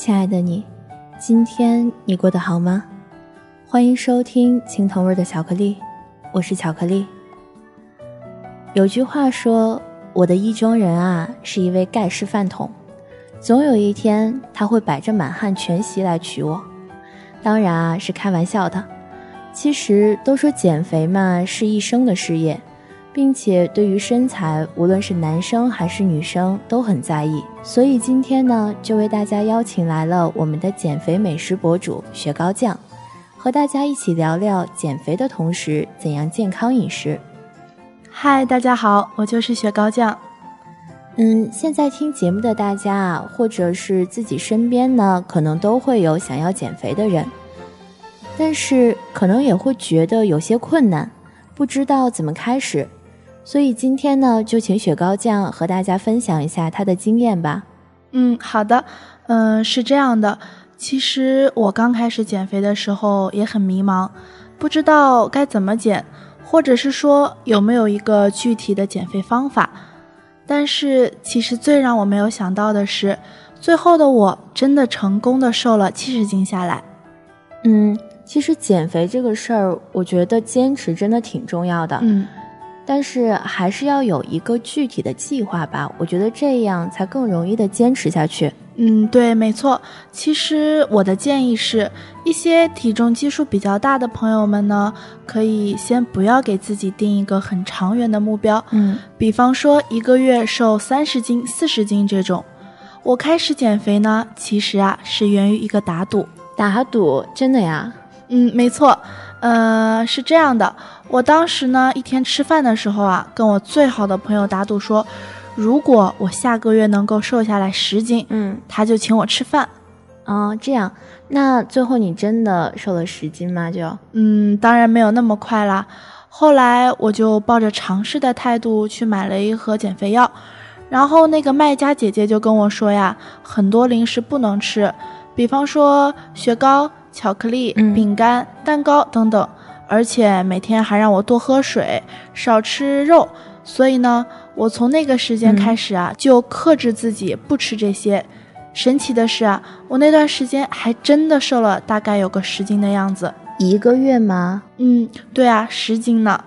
亲爱的你，今天你过得好吗？欢迎收听青藤味的巧克力，我是巧克力。有句话说，我的意中人啊是一位盖世饭桶，总有一天他会摆着满汉全席来娶我。当然啊是开玩笑的。其实都说减肥嘛是一生的事业。并且对于身材，无论是男生还是女生都很在意，所以今天呢，就为大家邀请来了我们的减肥美食博主雪糕酱，和大家一起聊聊减肥的同时怎样健康饮食。嗨，大家好，我就是雪糕酱。嗯，现在听节目的大家啊，或者是自己身边呢，可能都会有想要减肥的人，但是可能也会觉得有些困难，不知道怎么开始。所以今天呢，就请雪糕酱和大家分享一下他的经验吧。嗯，好的。嗯，是这样的，其实我刚开始减肥的时候也很迷茫，不知道该怎么减，或者是说有没有一个具体的减肥方法。但是其实最让我没有想到的是，最后的我真的成功的瘦了七十斤下来。嗯，其实减肥这个事儿，我觉得坚持真的挺重要的。嗯。但是还是要有一个具体的计划吧，我觉得这样才更容易的坚持下去。嗯，对，没错。其实我的建议是，一些体重基数比较大的朋友们呢，可以先不要给自己定一个很长远的目标。嗯，比方说一个月瘦三十斤、四十斤这种。我开始减肥呢，其实啊是源于一个打赌。打赌？真的呀？嗯，没错。呃，是这样的，我当时呢一天吃饭的时候啊，跟我最好的朋友打赌说，如果我下个月能够瘦下来十斤，嗯，他就请我吃饭。哦，这样，那最后你真的瘦了十斤吗？就，嗯，当然没有那么快啦。后来我就抱着尝试的态度去买了一盒减肥药，然后那个卖家姐姐就跟我说呀，很多零食不能吃，比方说雪糕。巧克力、饼干、蛋糕等等，而且每天还让我多喝水，少吃肉。所以呢，我从那个时间开始啊，就克制自己不吃这些。神奇的是啊，我那段时间还真的瘦了，大概有个十斤的样子。一个月吗？嗯，对啊，十斤呢。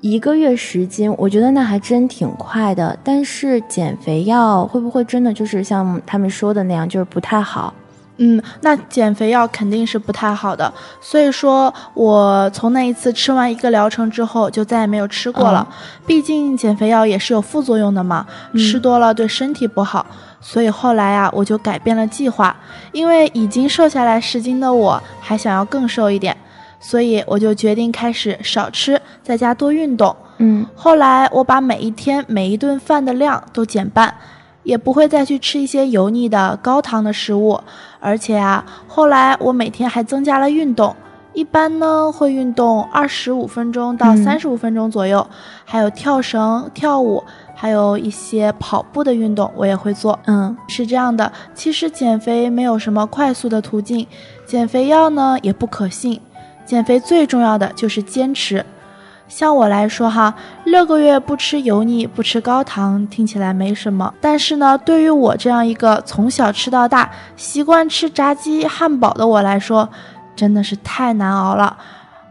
一个月十斤，我觉得那还真挺快的。但是减肥药会不会真的就是像他们说的那样，就是不太好？嗯，那减肥药肯定是不太好的，所以说我从那一次吃完一个疗程之后，就再也没有吃过了。毕竟减肥药也是有副作用的嘛，吃多了对身体不好。所以后来啊，我就改变了计划，因为已经瘦下来十斤的我还想要更瘦一点，所以我就决定开始少吃，在家多运动。嗯，后来我把每一天每一顿饭的量都减半。也不会再去吃一些油腻的高糖的食物，而且啊，后来我每天还增加了运动，一般呢会运动二十五分钟到三十五分钟左右，还有跳绳、跳舞，还有一些跑步的运动我也会做。嗯，是这样的，其实减肥没有什么快速的途径，减肥药呢也不可信，减肥最重要的就是坚持。像我来说哈，六个月不吃油腻、不吃高糖，听起来没什么。但是呢，对于我这样一个从小吃到大、习惯吃炸鸡、汉堡的我来说，真的是太难熬了。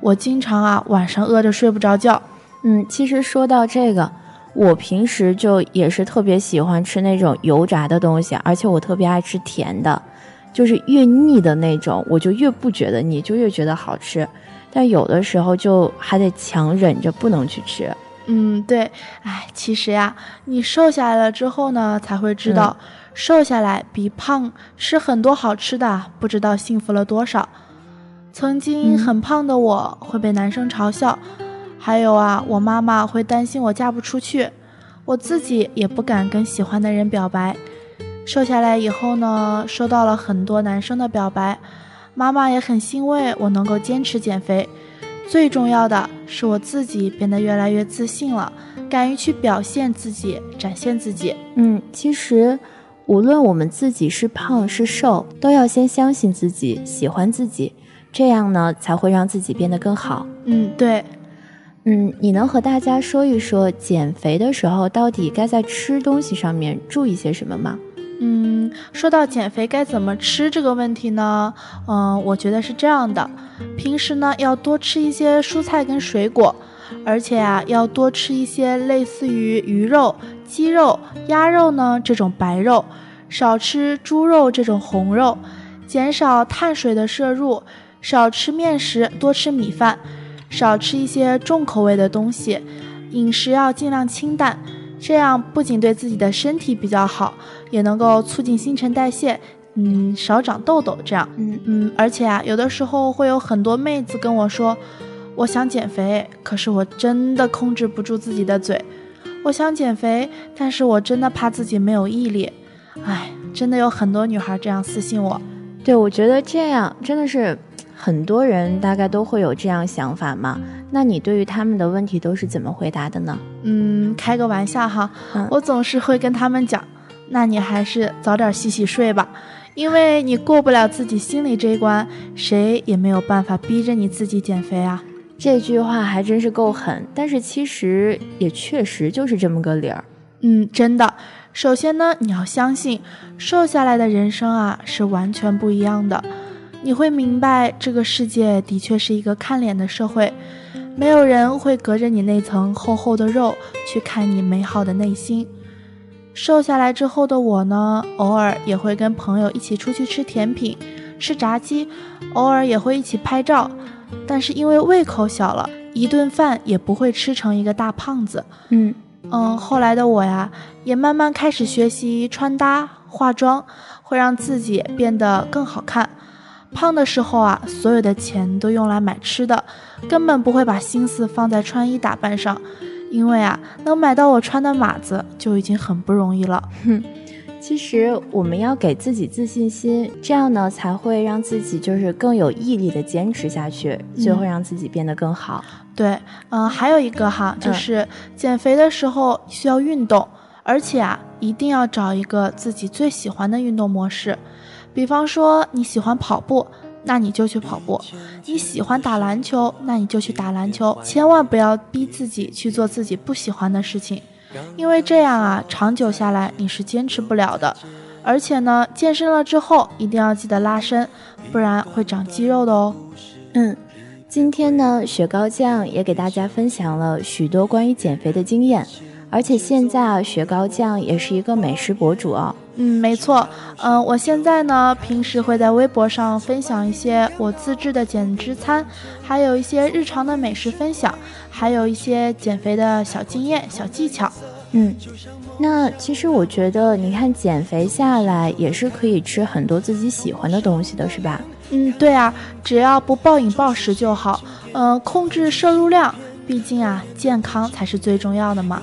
我经常啊晚上饿着睡不着觉。嗯，其实说到这个，我平时就也是特别喜欢吃那种油炸的东西，而且我特别爱吃甜的，就是越腻的那种，我就越不觉得腻，就越觉得好吃。但有的时候就还得强忍着不能去吃。嗯，对，哎，其实呀，你瘦下来了之后呢，才会知道，瘦下来比胖吃很多好吃的不知道幸福了多少。曾经很胖的我会被男生嘲笑，还有啊，我妈妈会担心我嫁不出去，我自己也不敢跟喜欢的人表白。瘦下来以后呢，收到了很多男生的表白，妈妈也很欣慰我能够坚持减肥。最重要的是我自己变得越来越自信了，敢于去表现自己，展现自己。嗯，其实无论我们自己是胖是瘦，都要先相信自己，喜欢自己。这样呢，才会让自己变得更好。嗯，对，嗯，你能和大家说一说减肥的时候到底该在吃东西上面注意些什么吗？嗯，说到减肥该怎么吃这个问题呢？嗯，我觉得是这样的，平时呢要多吃一些蔬菜跟水果，而且啊要多吃一些类似于鱼肉、鸡肉、鸭肉呢这种白肉，少吃猪肉这种红肉，减少碳水的摄入。少吃面食，多吃米饭，少吃一些重口味的东西，饮食要尽量清淡，这样不仅对自己的身体比较好，也能够促进新陈代谢，嗯，少长痘痘。这样，嗯嗯，而且啊，有的时候会有很多妹子跟我说，我想减肥，可是我真的控制不住自己的嘴，我想减肥，但是我真的怕自己没有毅力，哎，真的有很多女孩这样私信我，对我觉得这样真的是。很多人大概都会有这样想法嘛？那你对于他们的问题都是怎么回答的呢？嗯，开个玩笑哈，我总是会跟他们讲，那你还是早点洗洗睡吧，因为你过不了自己心里这一关，谁也没有办法逼着你自己减肥啊。这句话还真是够狠，但是其实也确实就是这么个理儿。嗯，真的。首先呢，你要相信，瘦下来的人生啊是完全不一样的。你会明白，这个世界的确是一个看脸的社会，没有人会隔着你那层厚厚的肉去看你美好的内心。瘦下来之后的我呢，偶尔也会跟朋友一起出去吃甜品、吃炸鸡，偶尔也会一起拍照，但是因为胃口小了，一顿饭也不会吃成一个大胖子。嗯嗯，后来的我呀，也慢慢开始学习穿搭、化妆，会让自己变得更好看。胖的时候啊，所有的钱都用来买吃的，根本不会把心思放在穿衣打扮上，因为啊，能买到我穿的码子就已经很不容易了。哼，其实我们要给自己自信心，这样呢才会让自己就是更有毅力的坚持下去，就会让自己变得更好。对，嗯，还有一个哈，就是减肥的时候需要运动，而且啊，一定要找一个自己最喜欢的运动模式。比方说你喜欢跑步，那你就去跑步；你喜欢打篮球，那你就去打篮球。千万不要逼自己去做自己不喜欢的事情，因为这样啊，长久下来你是坚持不了的。而且呢，健身了之后一定要记得拉伸，不然会长肌肉的哦。嗯，今天呢，雪糕酱也给大家分享了许多关于减肥的经验。而且现在啊，雪糕酱也是一个美食博主哦。嗯，没错。嗯，我现在呢，平时会在微博上分享一些我自制的减脂餐，还有一些日常的美食分享，还有一些减肥的小经验、小技巧。嗯，那其实我觉得，你看减肥下来也是可以吃很多自己喜欢的东西的，是吧？嗯，对啊，只要不暴饮暴食就好。嗯，控制摄入量，毕竟啊，健康才是最重要的嘛。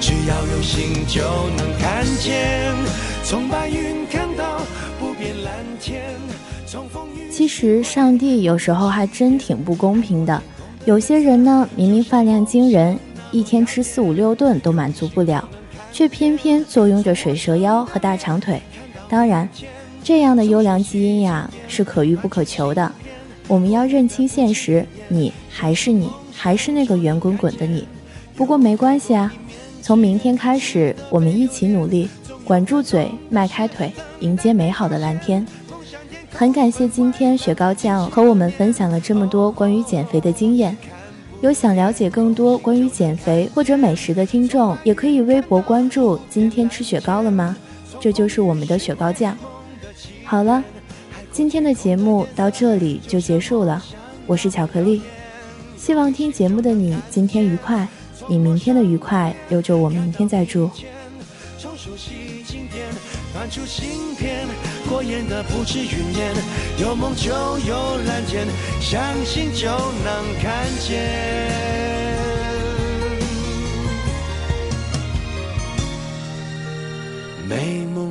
只要有心就能看见。从白云看到不变蓝天，从风雨。其实上帝有时候还真挺不公平的，有些人呢明明饭量惊人，一天吃四五六顿都满足不了，却偏偏坐拥着水蛇腰和大长腿。当然，这样的优良基因呀是可遇不可求的。我们要认清现实，你还是你，还是那个圆滚滚的你。不过没关系啊，从明天开始，我们一起努力，管住嘴，迈开腿，迎接美好的蓝天。很感谢今天雪糕酱和我们分享了这么多关于减肥的经验。有想了解更多关于减肥或者美食的听众，也可以微博关注“今天吃雪糕了吗”，这就是我们的雪糕酱。好了，今天的节目到这里就结束了。我是巧克力，希望听节目的你今天愉快，你明天的愉快留着我明天再祝。翻出新篇，过眼的不止云烟，有梦就有蓝天，相信就能看见。